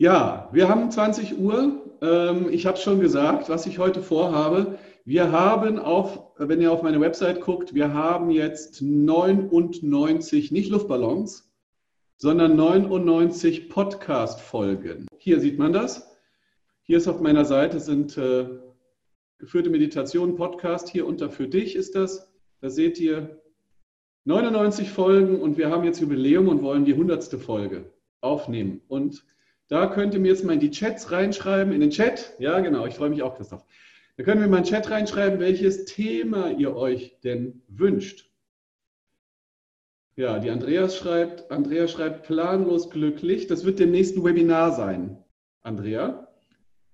Ja, wir haben 20 Uhr. Ähm, ich habe schon gesagt, was ich heute vorhabe. Wir haben auf, wenn ihr auf meine Website guckt, wir haben jetzt 99, nicht Luftballons, sondern 99 Podcast-Folgen. Hier sieht man das. Hier ist auf meiner Seite sind äh, geführte Meditationen Podcast. Hier unter für dich ist das. Da seht ihr 99 Folgen und wir haben jetzt Jubiläum und wollen die 100. Folge aufnehmen. Und da könnt ihr mir jetzt mal in die Chats reinschreiben, in den Chat. Ja, genau, ich freue mich auch, Christoph. Da könnt ihr mal in den Chat reinschreiben, welches Thema ihr euch denn wünscht. Ja, die Andreas schreibt, Andrea schreibt planlos glücklich. Das wird dem nächsten Webinar sein, Andrea.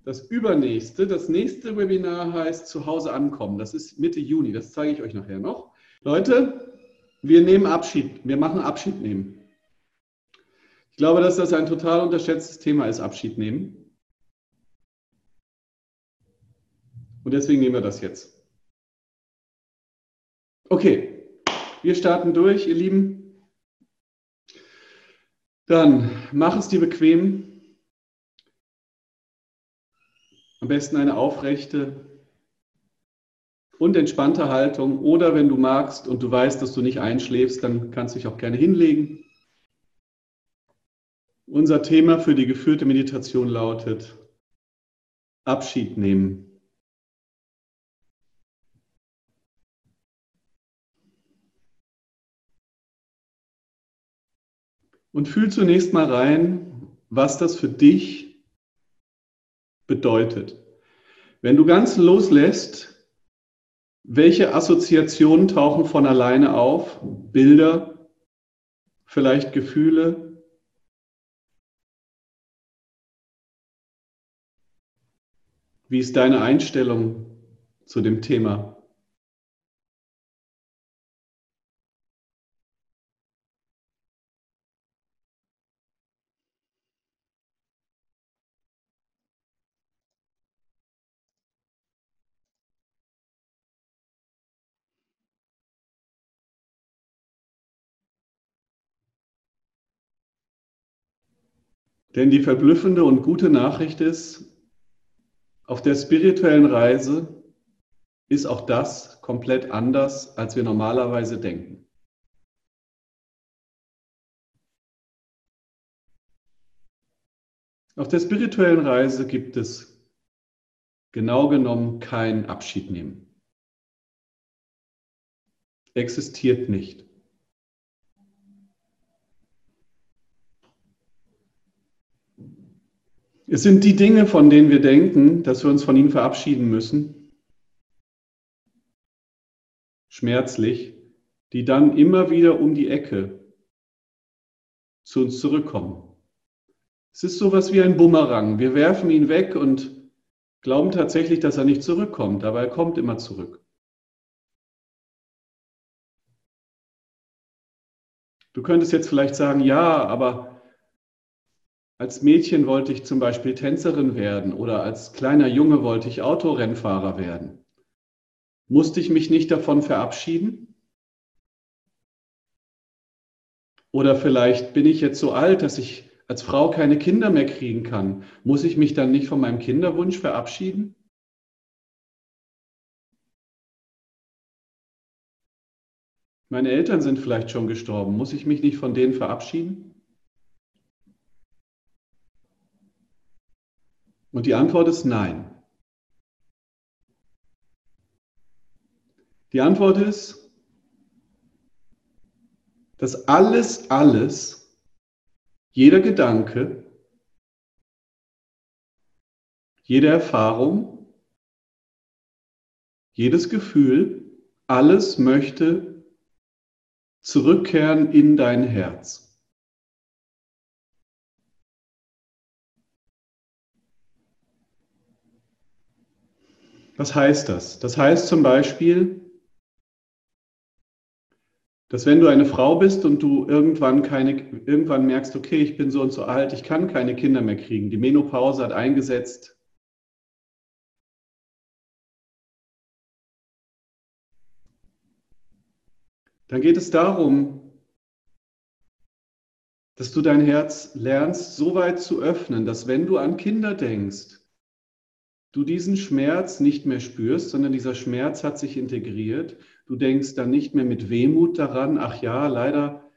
Das übernächste, das nächste Webinar heißt Zuhause ankommen. Das ist Mitte Juni. Das zeige ich euch nachher noch. Leute, wir nehmen Abschied. Wir machen Abschied nehmen. Ich glaube, dass das ein total unterschätztes Thema ist, Abschied nehmen. Und deswegen nehmen wir das jetzt. Okay, wir starten durch, ihr Lieben. Dann mach es dir bequem. Am besten eine aufrechte und entspannte Haltung. Oder wenn du magst und du weißt, dass du nicht einschläfst, dann kannst du dich auch gerne hinlegen. Unser Thema für die geführte Meditation lautet Abschied nehmen. Und fühl zunächst mal rein, was das für dich bedeutet. Wenn du ganz loslässt, welche Assoziationen tauchen von alleine auf? Bilder, vielleicht Gefühle, Wie ist deine Einstellung zu dem Thema? Denn die verblüffende und gute Nachricht ist, auf der spirituellen Reise ist auch das komplett anders, als wir normalerweise denken. Auf der spirituellen Reise gibt es genau genommen kein Abschied nehmen. Existiert nicht. Es sind die Dinge, von denen wir denken, dass wir uns von ihnen verabschieden müssen, schmerzlich, die dann immer wieder um die Ecke zu uns zurückkommen. Es ist so etwas wie ein Bumerang. Wir werfen ihn weg und glauben tatsächlich, dass er nicht zurückkommt, aber er kommt immer zurück. Du könntest jetzt vielleicht sagen, ja, aber als Mädchen wollte ich zum Beispiel Tänzerin werden oder als kleiner Junge wollte ich Autorennfahrer werden. Musste ich mich nicht davon verabschieden? Oder vielleicht bin ich jetzt so alt, dass ich als Frau keine Kinder mehr kriegen kann. Muss ich mich dann nicht von meinem Kinderwunsch verabschieden? Meine Eltern sind vielleicht schon gestorben. Muss ich mich nicht von denen verabschieden? Und die Antwort ist nein. Die Antwort ist, dass alles, alles, jeder Gedanke, jede Erfahrung, jedes Gefühl, alles möchte zurückkehren in dein Herz. Was heißt das? Das heißt zum Beispiel, dass wenn du eine Frau bist und du irgendwann keine, irgendwann merkst, okay, ich bin so und so alt, ich kann keine Kinder mehr kriegen, die Menopause hat eingesetzt. Dann geht es darum, dass du dein Herz lernst, so weit zu öffnen, dass wenn du an Kinder denkst, du diesen Schmerz nicht mehr spürst, sondern dieser Schmerz hat sich integriert. Du denkst dann nicht mehr mit Wehmut daran, ach ja, leider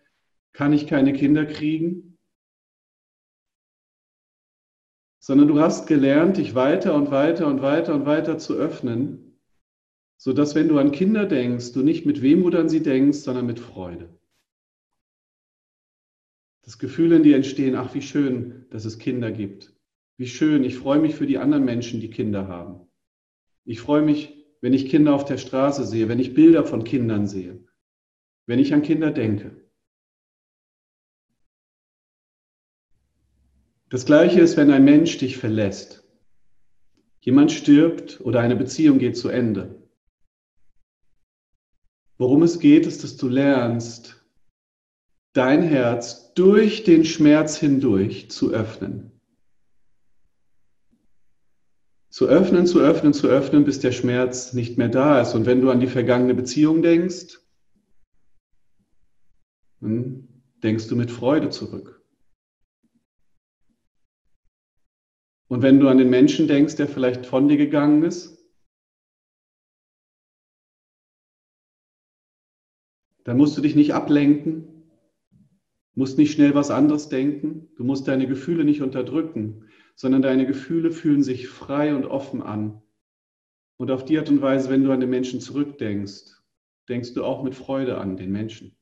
kann ich keine Kinder kriegen, sondern du hast gelernt, dich weiter und weiter und weiter und weiter zu öffnen, sodass wenn du an Kinder denkst, du nicht mit Wehmut an sie denkst, sondern mit Freude. Das Gefühl in dir entstehen, ach wie schön, dass es Kinder gibt. Wie schön, ich freue mich für die anderen Menschen, die Kinder haben. Ich freue mich, wenn ich Kinder auf der Straße sehe, wenn ich Bilder von Kindern sehe, wenn ich an Kinder denke. Das gleiche ist, wenn ein Mensch dich verlässt. Jemand stirbt oder eine Beziehung geht zu Ende. Worum es geht, ist, dass du lernst, dein Herz durch den Schmerz hindurch zu öffnen zu öffnen, zu öffnen, zu öffnen, bis der Schmerz nicht mehr da ist. Und wenn du an die vergangene Beziehung denkst, dann denkst du mit Freude zurück. Und wenn du an den Menschen denkst, der vielleicht von dir gegangen ist, dann musst du dich nicht ablenken, musst nicht schnell was anderes denken, du musst deine Gefühle nicht unterdrücken, sondern deine Gefühle fühlen sich frei und offen an. Und auf die Art und Weise, wenn du an den Menschen zurückdenkst, denkst du auch mit Freude an den Menschen.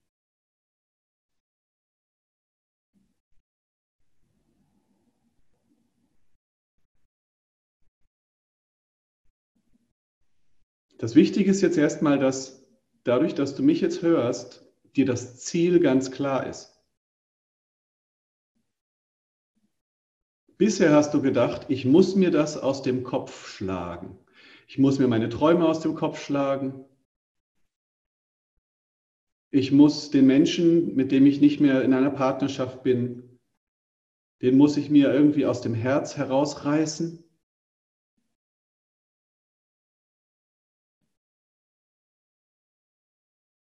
Das Wichtige ist jetzt erstmal, dass dadurch, dass du mich jetzt hörst, dir das Ziel ganz klar ist. Bisher hast du gedacht, ich muss mir das aus dem Kopf schlagen. Ich muss mir meine Träume aus dem Kopf schlagen. Ich muss den Menschen, mit dem ich nicht mehr in einer Partnerschaft bin, den muss ich mir irgendwie aus dem Herz herausreißen.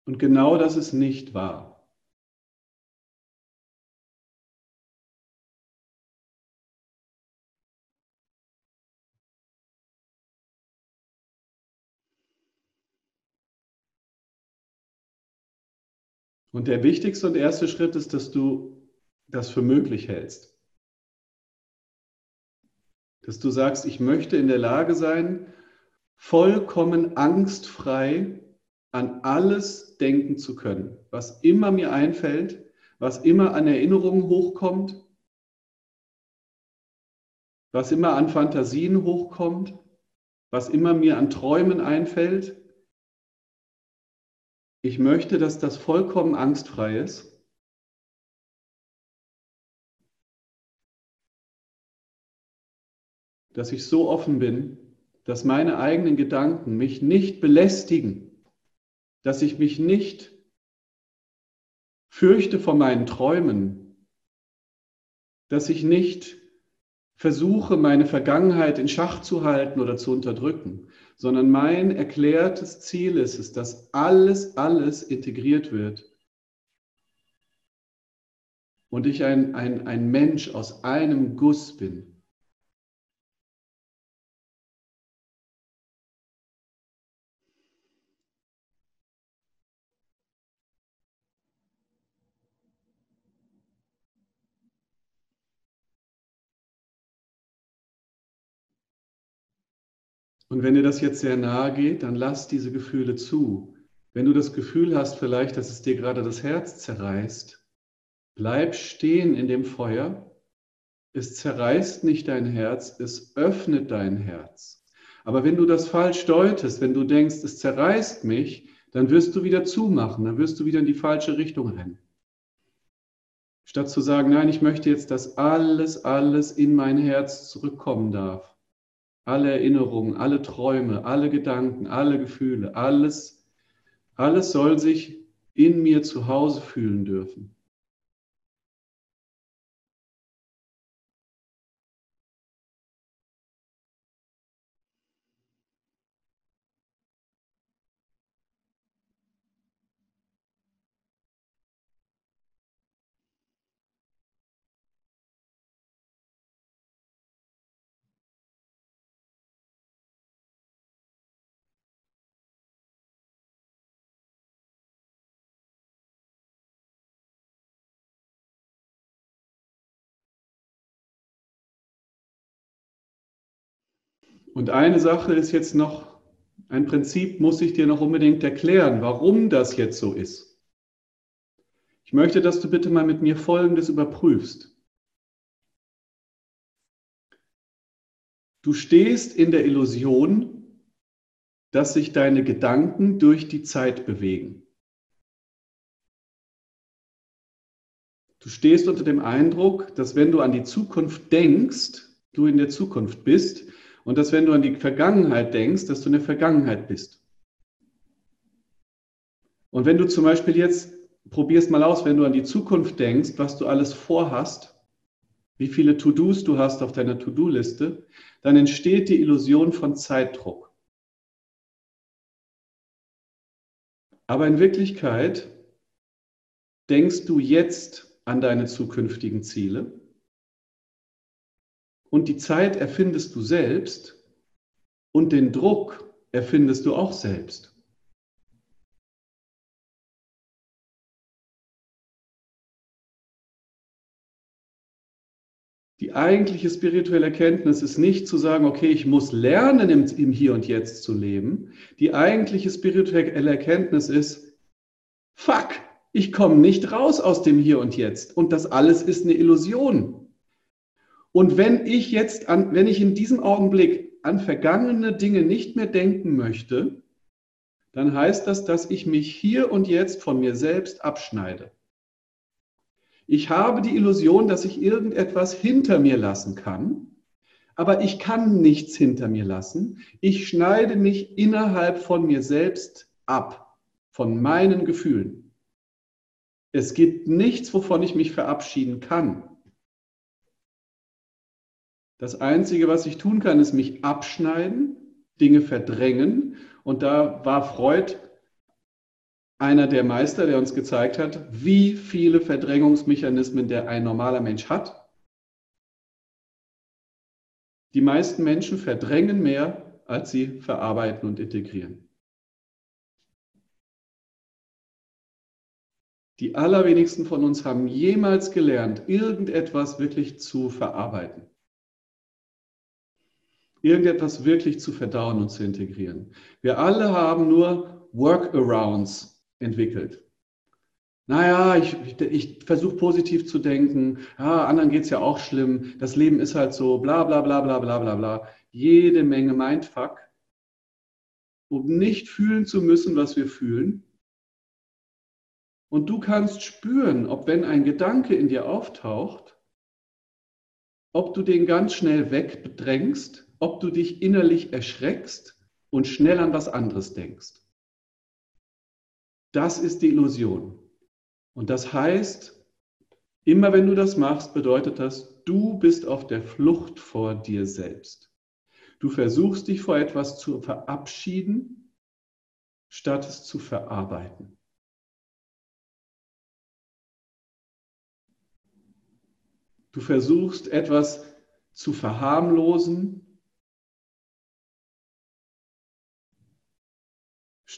Und genau das ist nicht wahr. Und der wichtigste und erste Schritt ist, dass du das für möglich hältst. Dass du sagst, ich möchte in der Lage sein, vollkommen angstfrei an alles denken zu können, was immer mir einfällt, was immer an Erinnerungen hochkommt, was immer an Fantasien hochkommt, was immer mir an Träumen einfällt, ich möchte, dass das vollkommen angstfrei ist. Dass ich so offen bin, dass meine eigenen Gedanken mich nicht belästigen, dass ich mich nicht fürchte vor meinen Träumen, dass ich nicht versuche, meine Vergangenheit in Schach zu halten oder zu unterdrücken, sondern mein erklärtes Ziel ist es, dass alles, alles integriert wird und ich ein, ein, ein Mensch aus einem Guss bin. Und wenn dir das jetzt sehr nahe geht, dann lass diese Gefühle zu. Wenn du das Gefühl hast vielleicht, dass es dir gerade das Herz zerreißt, bleib stehen in dem Feuer. Es zerreißt nicht dein Herz, es öffnet dein Herz. Aber wenn du das falsch deutest, wenn du denkst, es zerreißt mich, dann wirst du wieder zumachen, dann wirst du wieder in die falsche Richtung rennen. Statt zu sagen, nein, ich möchte jetzt, dass alles, alles in mein Herz zurückkommen darf alle Erinnerungen, alle Träume, alle Gedanken, alle Gefühle, alles, alles soll sich in mir zu Hause fühlen dürfen. Und eine Sache ist jetzt noch, ein Prinzip muss ich dir noch unbedingt erklären, warum das jetzt so ist. Ich möchte, dass du bitte mal mit mir Folgendes überprüfst. Du stehst in der Illusion, dass sich deine Gedanken durch die Zeit bewegen. Du stehst unter dem Eindruck, dass wenn du an die Zukunft denkst, du in der Zukunft bist und dass wenn du an die Vergangenheit denkst, dass du in der Vergangenheit bist. Und wenn du zum Beispiel jetzt, probierst mal aus, wenn du an die Zukunft denkst, was du alles vorhast, wie viele To-Dos du hast auf deiner To-Do-Liste, dann entsteht die Illusion von Zeitdruck. Aber in Wirklichkeit denkst du jetzt an deine zukünftigen Ziele und die Zeit erfindest du selbst und den Druck erfindest du auch selbst. Die eigentliche spirituelle Erkenntnis ist nicht zu sagen, okay, ich muss lernen, im, Hier und Jetzt zu leben. Die eigentliche spirituelle Erkenntnis ist, fuck, ich komme nicht raus aus dem Hier und Jetzt. Und das alles ist eine Illusion. Und wenn ich jetzt an, wenn ich in diesem Augenblick an vergangene Dinge nicht mehr denken möchte, dann heißt das, dass ich mich hier und jetzt von mir selbst abschneide. Ich habe die Illusion, dass ich irgendetwas hinter mir lassen kann, aber ich kann nichts hinter mir lassen. Ich schneide mich innerhalb von mir selbst ab, von meinen Gefühlen. Es gibt nichts, wovon ich mich verabschieden kann. Das Einzige, was ich tun kann, ist mich abschneiden, Dinge verdrängen. Und da war Freud einer der Meister, der uns gezeigt hat, wie viele Verdrängungsmechanismen der ein normaler Mensch hat. Die meisten Menschen verdrängen mehr, als sie verarbeiten und integrieren. Die allerwenigsten von uns haben jemals gelernt, irgendetwas wirklich zu verarbeiten irgendetwas wirklich zu verdauen und zu integrieren. Wir alle haben nur Workarounds entwickelt. Naja, ich, ich, ich versuche positiv zu denken. Ja, anderen geht es ja auch schlimm. Das Leben ist halt so, bla bla bla bla bla bla bla. Jede Menge Mindfuck, um nicht fühlen zu müssen, was wir fühlen. Und du kannst spüren, ob wenn ein Gedanke in dir auftaucht, ob du den ganz schnell wegbedrängst ob du dich innerlich erschreckst und schnell an was anderes denkst. Das ist die Illusion. Und das heißt, immer wenn du das machst, bedeutet das, du bist auf der Flucht vor dir selbst. Du versuchst dich vor etwas zu verabschieden, statt es zu verarbeiten. Du versuchst etwas zu verharmlosen,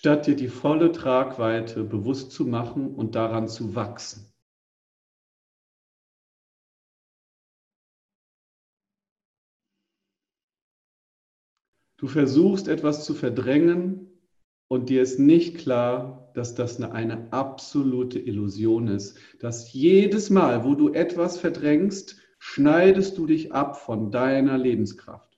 statt dir die volle Tragweite bewusst zu machen und daran zu wachsen. Du versuchst etwas zu verdrängen und dir ist nicht klar, dass das eine, eine, absolute Illusion ist. Dass jedes Mal, wo du etwas verdrängst, schneidest du dich ab von deiner Lebenskraft.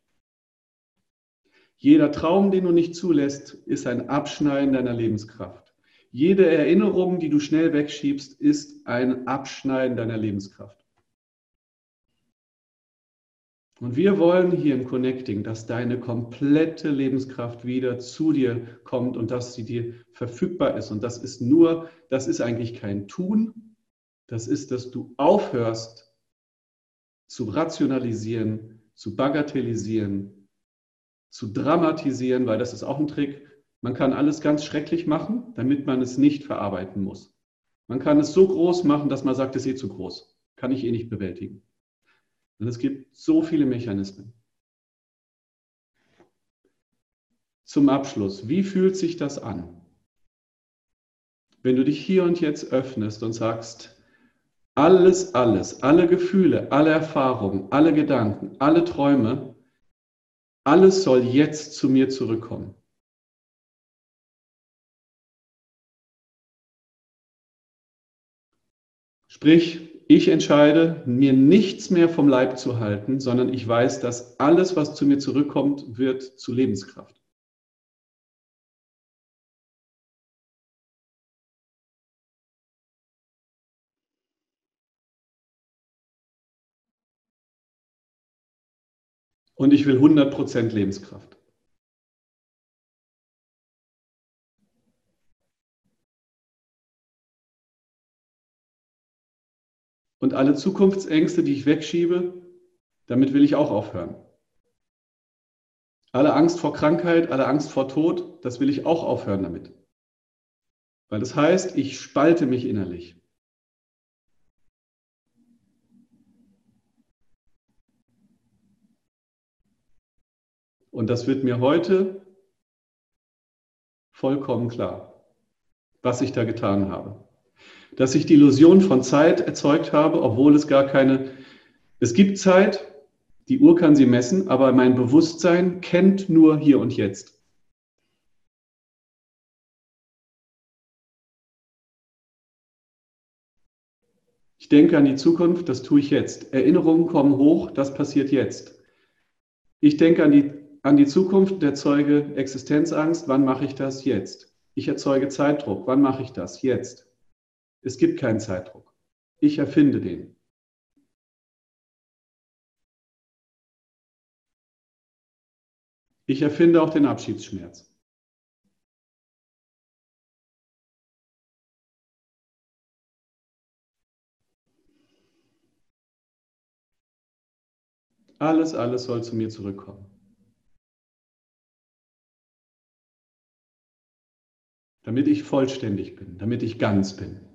Jeder Traum, den du nicht zulässt, ist ein Abschneiden deiner Lebenskraft. Jede Erinnerung, die du schnell wegschiebst, ist ein Abschneiden deiner Lebenskraft. Und wir wollen hier im Connecting, dass deine komplette Lebenskraft wieder zu dir kommt und dass sie dir verfügbar ist. Und das ist nur, das ist eigentlich kein Tun, das ist, dass du aufhörst zu rationalisieren, zu bagatellisieren, zu dramatisieren, weil das ist auch ein Trick. Man kann alles ganz schrecklich machen, damit man es nicht verarbeiten muss. Man kann es so groß machen, dass man sagt, es ist eh zu groß. Kann ich eh nicht bewältigen. Und es gibt so viele Mechanismen. Zum Abschluss, wie fühlt sich das an? Wenn du dich hier und jetzt öffnest und sagst, alles, alles, alle Gefühle, alle Erfahrungen, alle Gedanken, alle Träume alles soll jetzt zu mir zurückkommen. Sprich, ich entscheide, mir nichts mehr vom Leib zu halten, sondern ich weiß, dass alles, was zu mir zurückkommt, wird zu Lebenskraft. Und ich will 100% Lebenskraft. Und alle Zukunftsängste, die ich wegschiebe, damit will ich auch aufhören. Alle Angst vor Krankheit, alle Angst vor Tod, das will ich auch aufhören damit. Weil das heißt, ich spalte mich innerlich. Und das wird mir heute vollkommen klar, was ich da getan habe. Dass ich die Illusion von Zeit erzeugt habe, obwohl es gar keine, es gibt Zeit, die Uhr kann sie messen, aber mein Bewusstsein kennt nur hier und jetzt. Ich denke an die Zukunft, das tue ich jetzt. Erinnerungen kommen hoch, das passiert jetzt. Ich denke an die an die Zukunft erzeuge Existenzangst. Wann mache ich das? Jetzt. Ich erzeuge Zeitdruck. Wann mache ich das? Jetzt. Es gibt keinen Zeitdruck. Ich erfinde den. Ich erfinde auch den Abschiedsschmerz. Alles, alles soll zu mir zurückkommen. Damit ich vollständig bin, damit ich ganz bin.